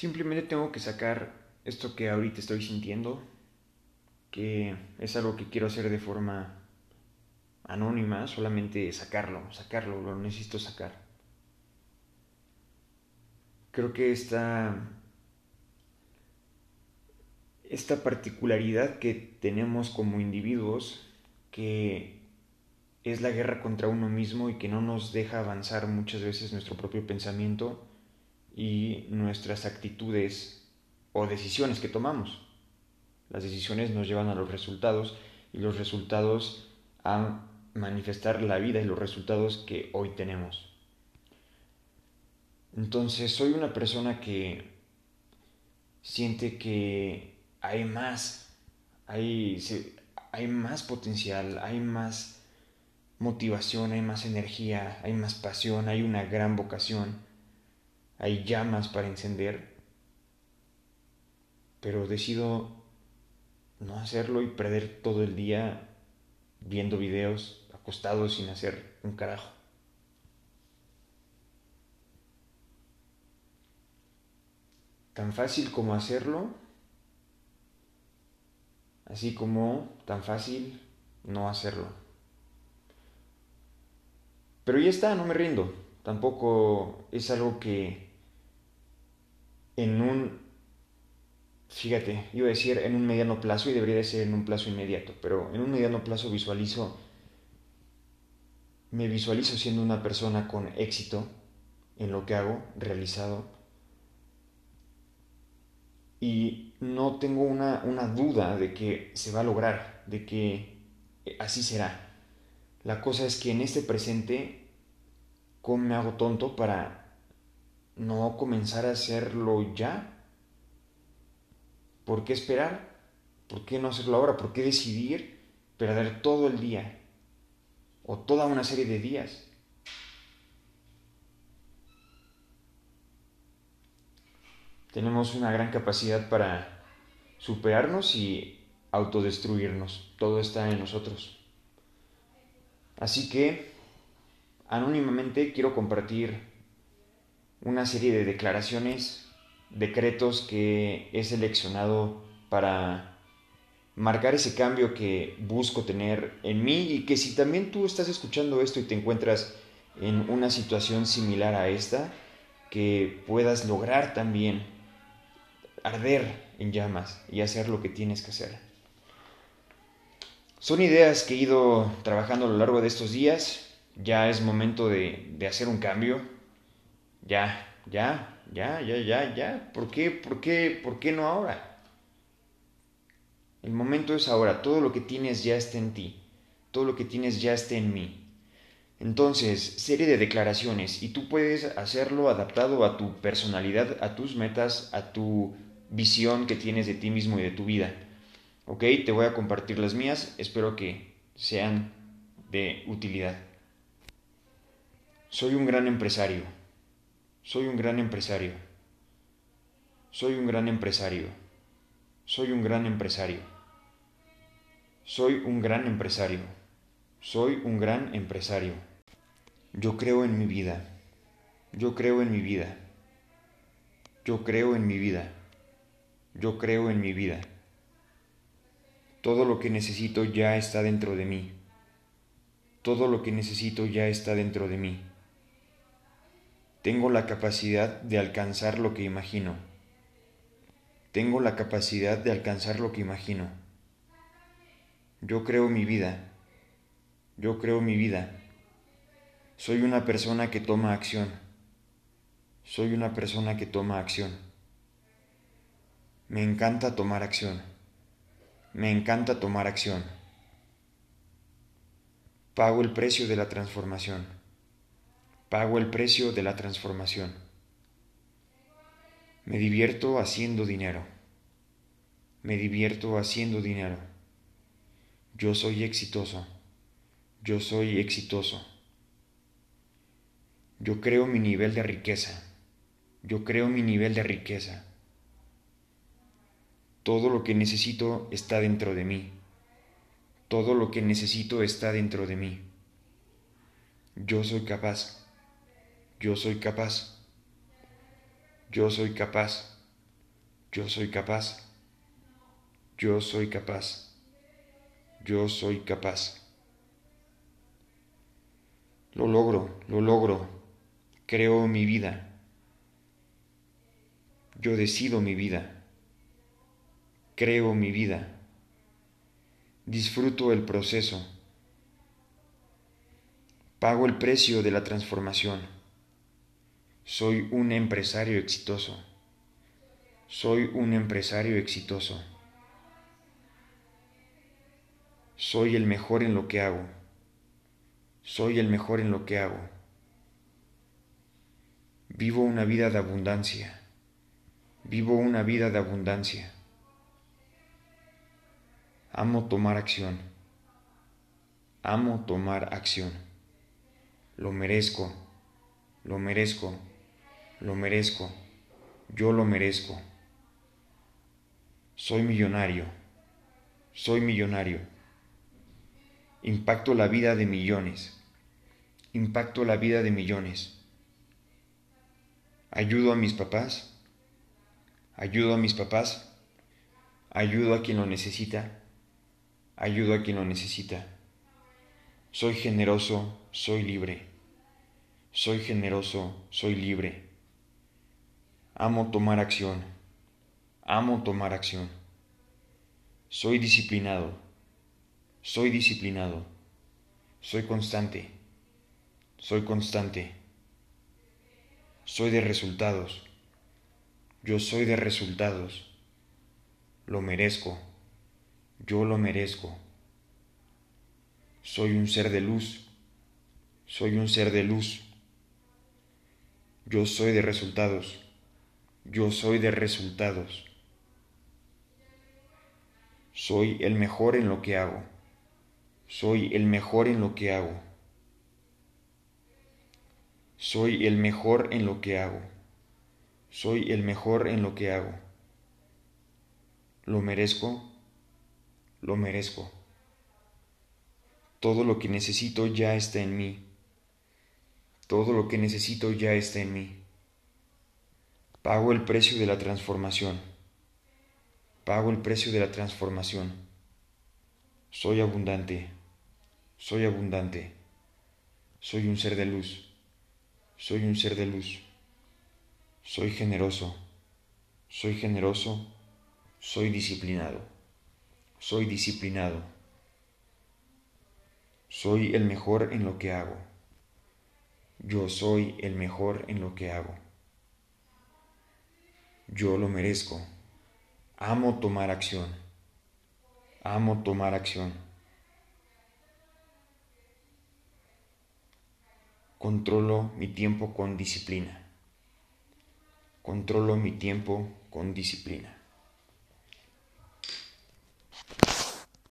Simplemente tengo que sacar esto que ahorita estoy sintiendo, que es algo que quiero hacer de forma anónima, solamente sacarlo, sacarlo, lo necesito sacar. Creo que esta, esta particularidad que tenemos como individuos, que es la guerra contra uno mismo y que no nos deja avanzar muchas veces nuestro propio pensamiento y nuestras actitudes o decisiones que tomamos. Las decisiones nos llevan a los resultados y los resultados a manifestar la vida y los resultados que hoy tenemos. Entonces soy una persona que siente que hay más, hay, hay más potencial, hay más motivación, hay más energía, hay más pasión, hay una gran vocación, hay llamas para encender, pero decido no hacerlo y perder todo el día viendo videos acostados sin hacer un carajo. Tan fácil como hacerlo, así como tan fácil no hacerlo. Pero ya está, no me rindo. Tampoco es algo que en un fíjate, iba a decir en un mediano plazo y debería de ser en un plazo inmediato, pero en un mediano plazo visualizo, me visualizo siendo una persona con éxito en lo que hago, realizado, y no tengo una, una duda de que se va a lograr, de que así será. La cosa es que en este presente, ¿cómo me hago tonto para no comenzar a hacerlo ya? ¿Por qué esperar? ¿Por qué no hacerlo ahora? ¿Por qué decidir perder todo el día? O toda una serie de días. Tenemos una gran capacidad para superarnos y autodestruirnos. Todo está en nosotros. Así que, anónimamente, quiero compartir una serie de declaraciones decretos que he seleccionado para marcar ese cambio que busco tener en mí y que si también tú estás escuchando esto y te encuentras en una situación similar a esta, que puedas lograr también arder en llamas y hacer lo que tienes que hacer. Son ideas que he ido trabajando a lo largo de estos días. Ya es momento de, de hacer un cambio. Ya, ya, ya, ya, ya, ya. ¿Por qué, por qué, por qué no ahora? El momento es ahora. Todo lo que tienes ya está en ti. Todo lo que tienes ya está en mí. Entonces, serie de declaraciones y tú puedes hacerlo adaptado a tu personalidad, a tus metas, a tu visión que tienes de ti mismo y de tu vida. ¿Ok? Te voy a compartir las mías. Espero que sean de utilidad. Soy un gran empresario. Soy un gran empresario. Soy un gran empresario. Soy un gran empresario. Soy un gran empresario. Soy un gran empresario. Yo creo en mi vida. Yo creo en mi vida. Yo creo en mi vida. Yo creo en mi vida. Todo lo que necesito ya está dentro de mí. Todo lo que necesito ya está dentro de mí. Tengo la capacidad de alcanzar lo que imagino. Tengo la capacidad de alcanzar lo que imagino. Yo creo mi vida. Yo creo mi vida. Soy una persona que toma acción. Soy una persona que toma acción. Me encanta tomar acción. Me encanta tomar acción. Pago el precio de la transformación. Pago el precio de la transformación. Me divierto haciendo dinero. Me divierto haciendo dinero. Yo soy exitoso. Yo soy exitoso. Yo creo mi nivel de riqueza. Yo creo mi nivel de riqueza. Todo lo que necesito está dentro de mí. Todo lo que necesito está dentro de mí. Yo soy capaz. Yo soy capaz. Yo soy capaz. Yo soy capaz. Yo soy capaz. Yo soy capaz. Lo logro, lo logro. Creo mi vida. Yo decido mi vida. Creo mi vida. Disfruto el proceso. Pago el precio de la transformación. Soy un empresario exitoso. Soy un empresario exitoso. Soy el mejor en lo que hago. Soy el mejor en lo que hago. Vivo una vida de abundancia. Vivo una vida de abundancia. Amo tomar acción. Amo tomar acción. Lo merezco. Lo merezco. Lo merezco. Yo lo merezco. Soy millonario. Soy millonario. Impacto la vida de millones. Impacto la vida de millones. Ayudo a mis papás. Ayudo a mis papás. Ayudo a quien lo necesita. Ayudo a quien lo necesita. Soy generoso, soy libre. Soy generoso, soy libre. Amo tomar acción. Amo tomar acción. Soy disciplinado. Soy disciplinado. Soy constante. Soy constante. Soy de resultados. Yo soy de resultados. Lo merezco. Yo lo merezco. Soy un ser de luz. Soy un ser de luz. Yo soy de resultados. Yo soy de resultados. Soy el mejor en lo que hago. Soy el mejor en lo que hago. Soy el mejor en lo que hago. Soy el mejor en lo que hago. Lo merezco. Lo merezco. Todo lo que necesito ya está en mí. Todo lo que necesito ya está en mí. Pago el precio de la transformación. Pago el precio de la transformación. Soy abundante. Soy abundante. Soy un ser de luz. Soy un ser de luz. Soy generoso. Soy generoso. Soy disciplinado. Soy disciplinado. Soy el mejor en lo que hago. Yo soy el mejor en lo que hago. Yo lo merezco. Amo tomar acción. Amo tomar acción. Controlo mi tiempo con disciplina. Controlo mi tiempo con disciplina.